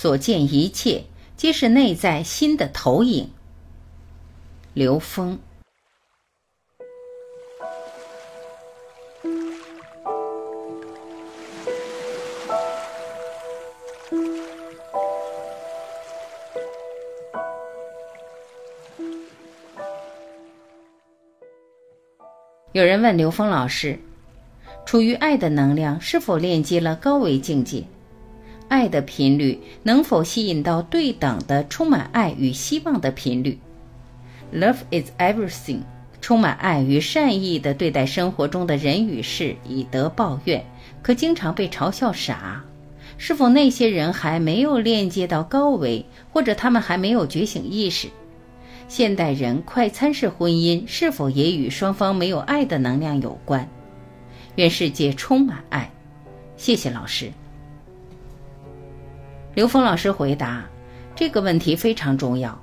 所见一切皆是内在心的投影。刘峰。有人问刘峰老师：“处于爱的能量是否链接了高维境界？爱的频率能否吸引到对等的充满爱与希望的频率？”Love is everything，充满爱与善意的对待生活中的人与事，以德报怨，可经常被嘲笑傻。是否那些人还没有链接到高维，或者他们还没有觉醒意识？现代人快餐式婚姻是否也与双方没有爱的能量有关？愿世界充满爱。谢谢老师。刘峰老师回答这个问题非常重要。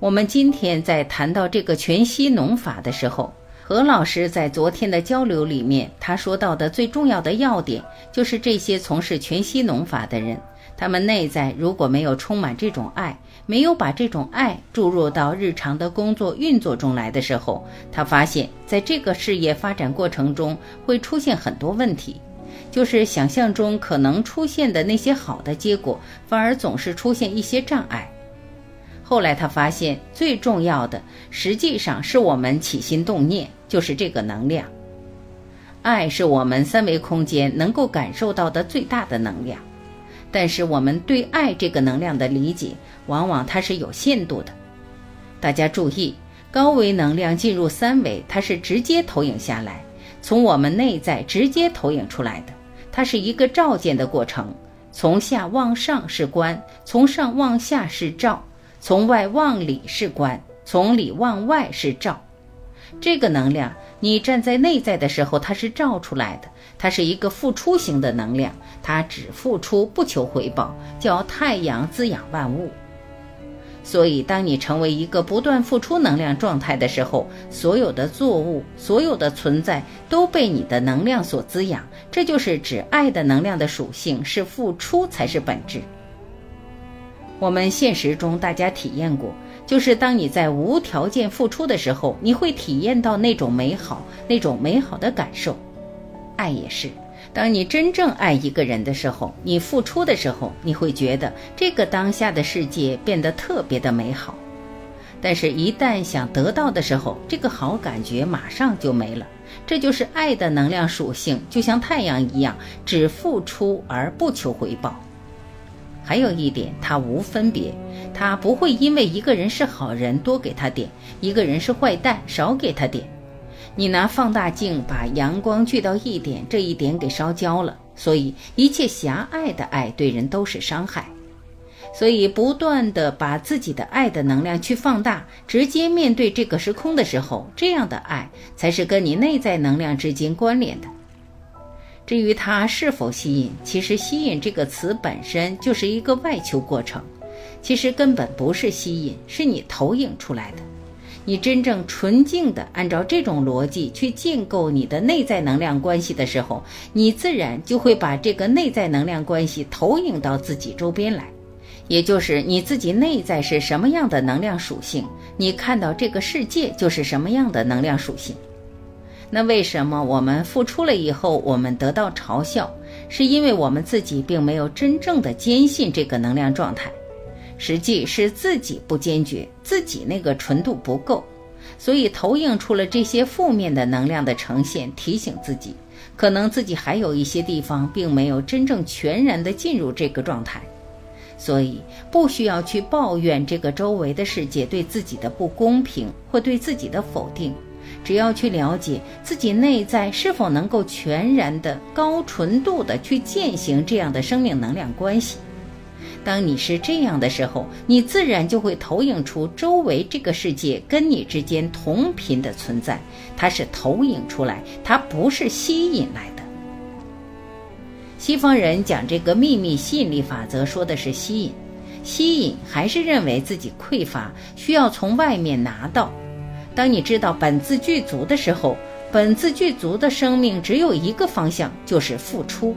我们今天在谈到这个全息农法的时候，何老师在昨天的交流里面，他说到的最重要的要点就是这些从事全息农法的人。他们内在如果没有充满这种爱，没有把这种爱注入到日常的工作运作中来的时候，他发现，在这个事业发展过程中会出现很多问题，就是想象中可能出现的那些好的结果，反而总是出现一些障碍。后来他发现，最重要的实际上是我们起心动念，就是这个能量。爱是我们三维空间能够感受到的最大的能量。但是我们对爱这个能量的理解，往往它是有限度的。大家注意，高维能量进入三维，它是直接投影下来，从我们内在直接投影出来的。它是一个照见的过程，从下往上是观，从上往下是照，从外往里是观，从里往外是照。这个能量，你站在内在的时候，它是照出来的。它是一个付出型的能量，它只付出不求回报，叫太阳滋养万物。所以，当你成为一个不断付出能量状态的时候，所有的作物、所有的存在都被你的能量所滋养。这就是指爱的能量的属性是付出才是本质。我们现实中大家体验过，就是当你在无条件付出的时候，你会体验到那种美好，那种美好的感受。爱也是，当你真正爱一个人的时候，你付出的时候，你会觉得这个当下的世界变得特别的美好。但是，一旦想得到的时候，这个好感觉马上就没了。这就是爱的能量属性，就像太阳一样，只付出而不求回报。还有一点，它无分别，它不会因为一个人是好人多给他点，一个人是坏蛋少给他点。你拿放大镜把阳光聚到一点，这一点给烧焦了。所以一切狭隘的爱对人都是伤害。所以不断的把自己的爱的能量去放大，直接面对这个时空的时候，这样的爱才是跟你内在能量之间关联的。至于它是否吸引，其实吸引这个词本身就是一个外求过程，其实根本不是吸引，是你投影出来的。你真正纯净的按照这种逻辑去建构你的内在能量关系的时候，你自然就会把这个内在能量关系投影到自己周边来，也就是你自己内在是什么样的能量属性，你看到这个世界就是什么样的能量属性。那为什么我们付出了以后，我们得到嘲笑，是因为我们自己并没有真正的坚信这个能量状态。实际是自己不坚决，自己那个纯度不够，所以投影出了这些负面的能量的呈现，提醒自己，可能自己还有一些地方并没有真正全然的进入这个状态，所以不需要去抱怨这个周围的世界对自己的不公平或对自己的否定，只要去了解自己内在是否能够全然的高纯度的去践行这样的生命能量关系。当你是这样的时候，你自然就会投影出周围这个世界跟你之间同频的存在。它是投影出来，它不是吸引来的。西方人讲这个秘密吸引力法则，说的是吸引，吸引还是认为自己匮乏，需要从外面拿到。当你知道本自具足的时候，本自具足的生命只有一个方向，就是付出。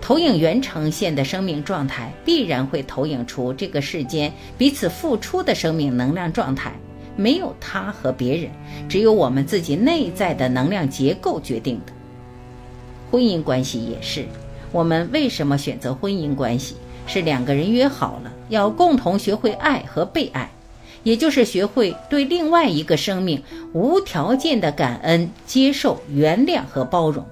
投影源呈现的生命状态，必然会投影出这个世间彼此付出的生命能量状态。没有他和别人，只有我们自己内在的能量结构决定的。婚姻关系也是，我们为什么选择婚姻关系？是两个人约好了，要共同学会爱和被爱，也就是学会对另外一个生命无条件的感恩、接受、原谅和包容。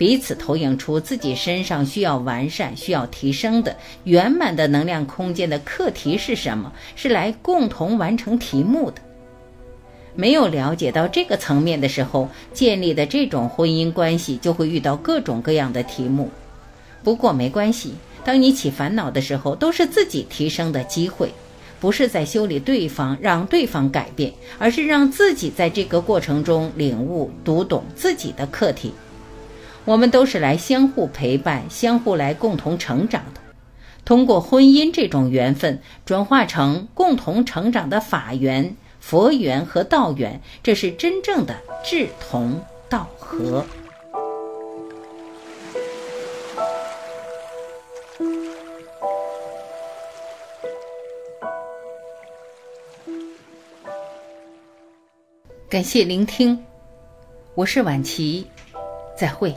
彼此投影出自己身上需要完善、需要提升的圆满的能量空间的课题是什么？是来共同完成题目的。没有了解到这个层面的时候，建立的这种婚姻关系就会遇到各种各样的题目。不过没关系，当你起烦恼的时候，都是自己提升的机会，不是在修理对方，让对方改变，而是让自己在这个过程中领悟、读懂自己的课题。我们都是来相互陪伴、相互来共同成长的。通过婚姻这种缘分，转化成共同成长的法缘、佛缘和道缘，这是真正的志同道合。感谢聆听，我是晚琪，再会。